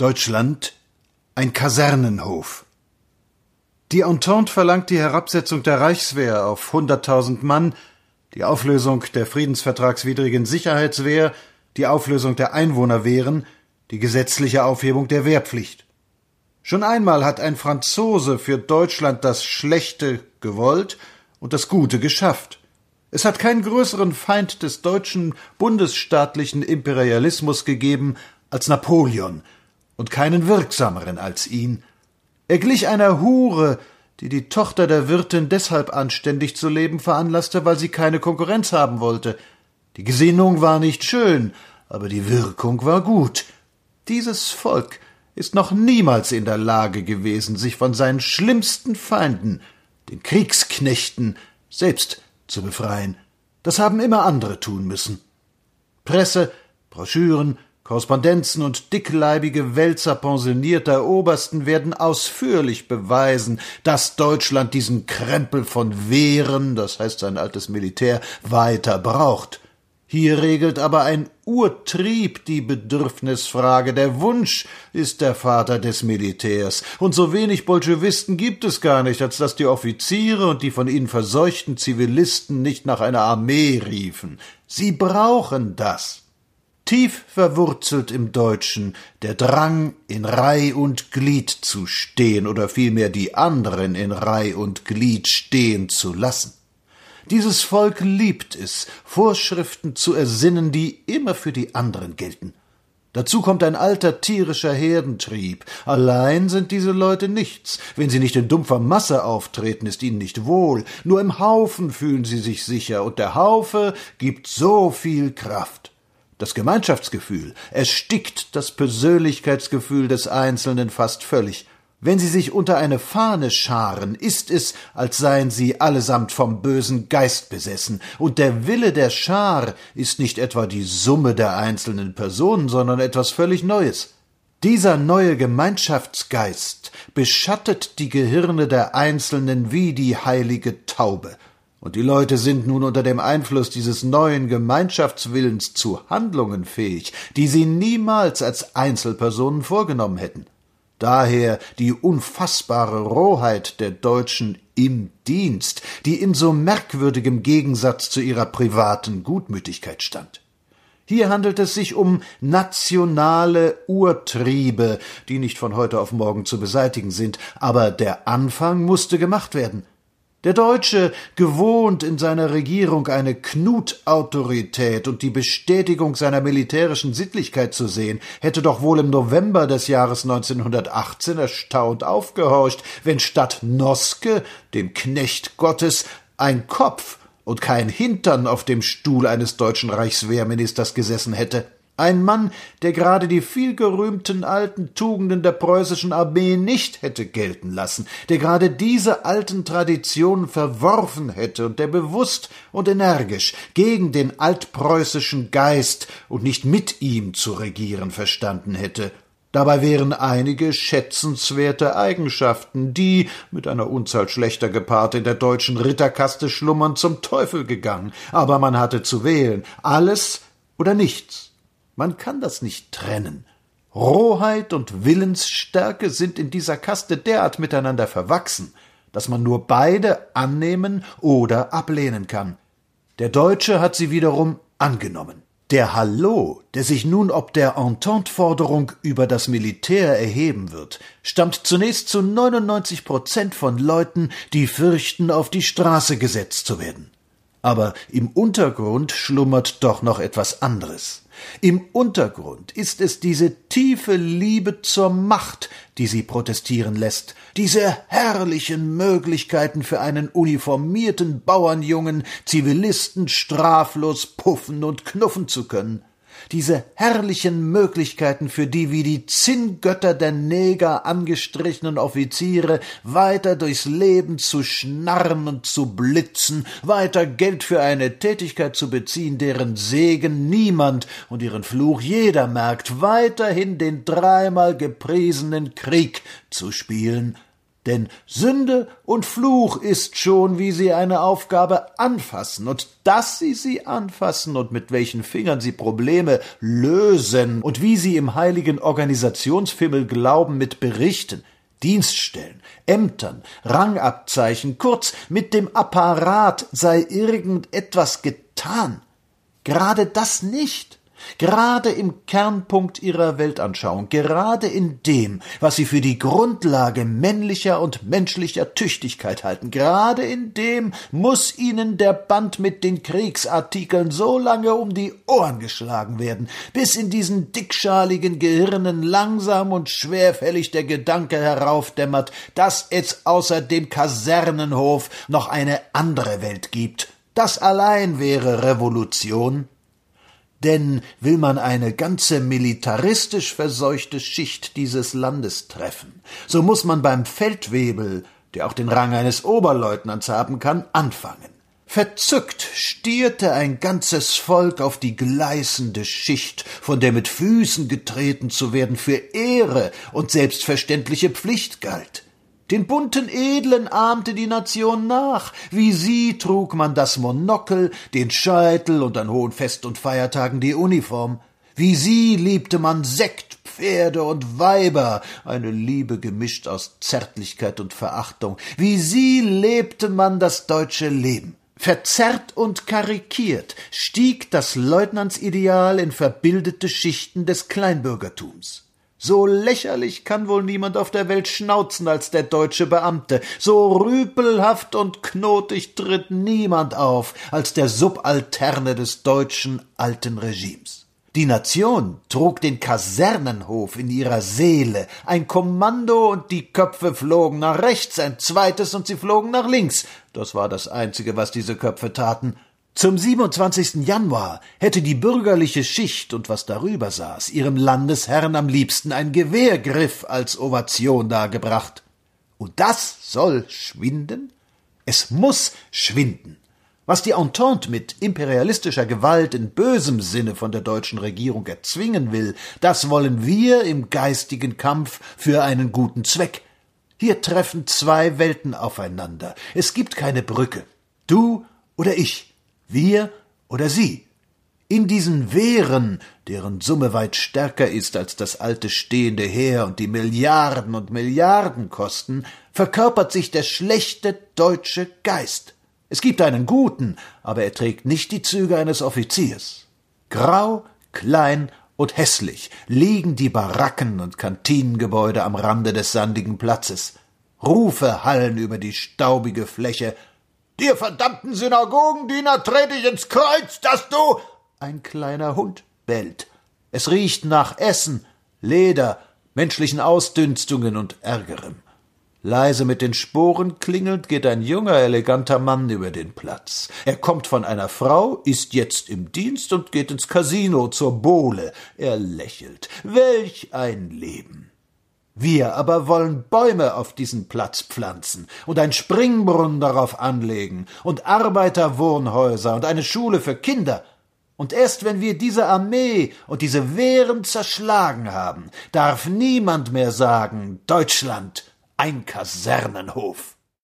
Deutschland ein Kasernenhof. Die Entente verlangt die Herabsetzung der Reichswehr auf hunderttausend Mann, die Auflösung der friedensvertragswidrigen Sicherheitswehr, die Auflösung der Einwohnerwehren, die gesetzliche Aufhebung der Wehrpflicht. Schon einmal hat ein Franzose für Deutschland das Schlechte gewollt und das Gute geschafft. Es hat keinen größeren Feind des deutschen bundesstaatlichen Imperialismus gegeben als Napoleon und keinen wirksameren als ihn. Er glich einer Hure, die die Tochter der Wirtin deshalb anständig zu leben veranlasste, weil sie keine Konkurrenz haben wollte. Die Gesinnung war nicht schön, aber die Wirkung war gut. Dieses Volk ist noch niemals in der Lage gewesen, sich von seinen schlimmsten Feinden, den Kriegsknechten, selbst zu befreien. Das haben immer andere tun müssen. Presse, Broschüren, Korrespondenzen und dickleibige Wälzer pensionierter Obersten werden ausführlich beweisen, dass Deutschland diesen Krempel von Wehren, das heißt sein altes Militär, weiter braucht. Hier regelt aber ein Urtrieb die Bedürfnisfrage. Der Wunsch ist der Vater des Militärs. Und so wenig Bolschewisten gibt es gar nicht, als dass die Offiziere und die von ihnen verseuchten Zivilisten nicht nach einer Armee riefen. Sie brauchen das. Tief verwurzelt im Deutschen der Drang, in Reih und Glied zu stehen oder vielmehr die anderen in Reih und Glied stehen zu lassen. Dieses Volk liebt es, Vorschriften zu ersinnen, die immer für die anderen gelten. Dazu kommt ein alter tierischer Herdentrieb. Allein sind diese Leute nichts. Wenn sie nicht in dumpfer Masse auftreten, ist ihnen nicht wohl. Nur im Haufen fühlen sie sich sicher, und der Haufe gibt so viel Kraft. Das Gemeinschaftsgefühl erstickt das Persönlichkeitsgefühl des Einzelnen fast völlig. Wenn sie sich unter eine Fahne scharen, ist es, als seien sie allesamt vom bösen Geist besessen, und der Wille der Schar ist nicht etwa die Summe der einzelnen Personen, sondern etwas völlig Neues. Dieser neue Gemeinschaftsgeist beschattet die Gehirne der Einzelnen wie die heilige Taube, und die Leute sind nun unter dem Einfluss dieses neuen Gemeinschaftswillens zu Handlungen fähig, die sie niemals als Einzelpersonen vorgenommen hätten. Daher die unfassbare Rohheit der Deutschen im Dienst, die in so merkwürdigem Gegensatz zu ihrer privaten Gutmütigkeit stand. Hier handelt es sich um nationale Urtriebe, die nicht von heute auf morgen zu beseitigen sind, aber der Anfang musste gemacht werden. Der Deutsche, gewohnt in seiner Regierung eine Knutautorität und die Bestätigung seiner militärischen Sittlichkeit zu sehen, hätte doch wohl im November des Jahres 1918 erstaunt aufgehorcht, wenn statt Noske, dem Knecht Gottes, ein Kopf und kein Hintern auf dem Stuhl eines deutschen Reichswehrministers gesessen hätte. Ein Mann, der gerade die vielgerühmten alten Tugenden der preußischen Armee nicht hätte gelten lassen, der gerade diese alten Traditionen verworfen hätte und der bewusst und energisch gegen den altpreußischen Geist und nicht mit ihm zu regieren verstanden hätte. Dabei wären einige schätzenswerte Eigenschaften, die, mit einer Unzahl schlechter gepaart in der deutschen Ritterkaste schlummern, zum Teufel gegangen. Aber man hatte zu wählen alles oder nichts. Man kann das nicht trennen. Rohheit und Willensstärke sind in dieser Kaste derart miteinander verwachsen, dass man nur beide annehmen oder ablehnen kann. Der Deutsche hat sie wiederum angenommen. Der Hallo, der sich nun ob der Entente-Forderung über das Militär erheben wird, stammt zunächst zu 99 Prozent von Leuten, die fürchten, auf die Straße gesetzt zu werden. Aber im Untergrund schlummert doch noch etwas anderes. Im Untergrund ist es diese tiefe Liebe zur Macht, die sie protestieren lässt, diese herrlichen Möglichkeiten für einen uniformierten Bauernjungen, Zivilisten straflos puffen und knuffen zu können, diese herrlichen Möglichkeiten, für die wie die Zinngötter der Neger angestrichenen Offiziere weiter durchs Leben zu schnarren und zu blitzen, weiter Geld für eine Tätigkeit zu beziehen, deren Segen niemand und ihren Fluch jeder merkt, weiterhin den dreimal gepriesenen Krieg zu spielen, Denn Sünde und Fluch ist schon, wie sie eine Aufgabe anfassen, und dass sie sie anfassen und mit welchen Fingern sie Probleme lösen und wie sie im heiligen Organisationsfimmel glauben mit Berichten, Dienststellen, Ämtern, Rangabzeichen, kurz mit dem Apparat sei irgendetwas getan. Gerade das nicht. Gerade im Kernpunkt ihrer Weltanschauung, gerade in dem, was sie für die Grundlage männlicher und menschlicher Tüchtigkeit halten, gerade in dem muss ihnen der Band mit den Kriegsartikeln so lange um die Ohren geschlagen werden, bis in diesen dickschaligen Gehirnen langsam und schwerfällig der Gedanke heraufdämmert, dass es außer dem Kasernenhof noch eine andere Welt gibt. Das allein wäre Revolution. Denn will man eine ganze militaristisch verseuchte Schicht dieses Landes treffen, so muss man beim Feldwebel, der auch den Rang eines Oberleutnants haben kann, anfangen. Verzückt stierte ein ganzes Volk auf die gleißende Schicht, von der mit Füßen getreten zu werden für Ehre und selbstverständliche Pflicht galt. Den bunten Edlen ahmte die Nation nach. Wie sie trug man das Monokel, den Scheitel und an hohen Fest- und Feiertagen die Uniform. Wie sie liebte man Sekt, Pferde und Weiber, eine Liebe gemischt aus Zärtlichkeit und Verachtung. Wie sie lebte man das deutsche Leben. Verzerrt und karikiert stieg das Leutnantsideal in verbildete Schichten des Kleinbürgertums. So lächerlich kann wohl niemand auf der Welt schnauzen als der deutsche Beamte, so rüpelhaft und knotig tritt niemand auf als der Subalterne des deutschen alten Regimes. Die Nation trug den Kasernenhof in ihrer Seele, ein Kommando und die Köpfe flogen nach rechts, ein zweites und sie flogen nach links. Das war das Einzige, was diese Köpfe taten. Zum 27. Januar hätte die bürgerliche Schicht und was darüber saß ihrem Landesherrn am liebsten ein Gewehrgriff als Ovation dargebracht. Und das soll schwinden? Es muss schwinden. Was die Entente mit imperialistischer Gewalt in bösem Sinne von der deutschen Regierung erzwingen will, das wollen wir im geistigen Kampf für einen guten Zweck. Hier treffen zwei Welten aufeinander. Es gibt keine Brücke. Du oder ich. Wir oder sie. In diesen Wehren, deren Summe weit stärker ist als das alte stehende Heer und die Milliarden und Milliarden kosten, verkörpert sich der schlechte deutsche Geist. Es gibt einen guten, aber er trägt nicht die Züge eines Offiziers. Grau, klein und hässlich liegen die Baracken und Kantinengebäude am Rande des sandigen Platzes. Rufe hallen über die staubige Fläche, Dir verdammten Synagogendiener trete ich ins Kreuz, dass du. Ein kleiner Hund bellt. Es riecht nach Essen, Leder, menschlichen Ausdünstungen und Ärgerem. Leise mit den Sporen klingelnd geht ein junger, eleganter Mann über den Platz. Er kommt von einer Frau, ist jetzt im Dienst und geht ins Casino zur Bowle. Er lächelt. Welch ein Leben! Wir aber wollen Bäume auf diesen Platz pflanzen und ein Springbrunnen darauf anlegen und Arbeiterwohnhäuser und eine Schule für Kinder. Und erst wenn wir diese Armee und diese Wehren zerschlagen haben, darf niemand mehr sagen Deutschland ein Kasernenhof.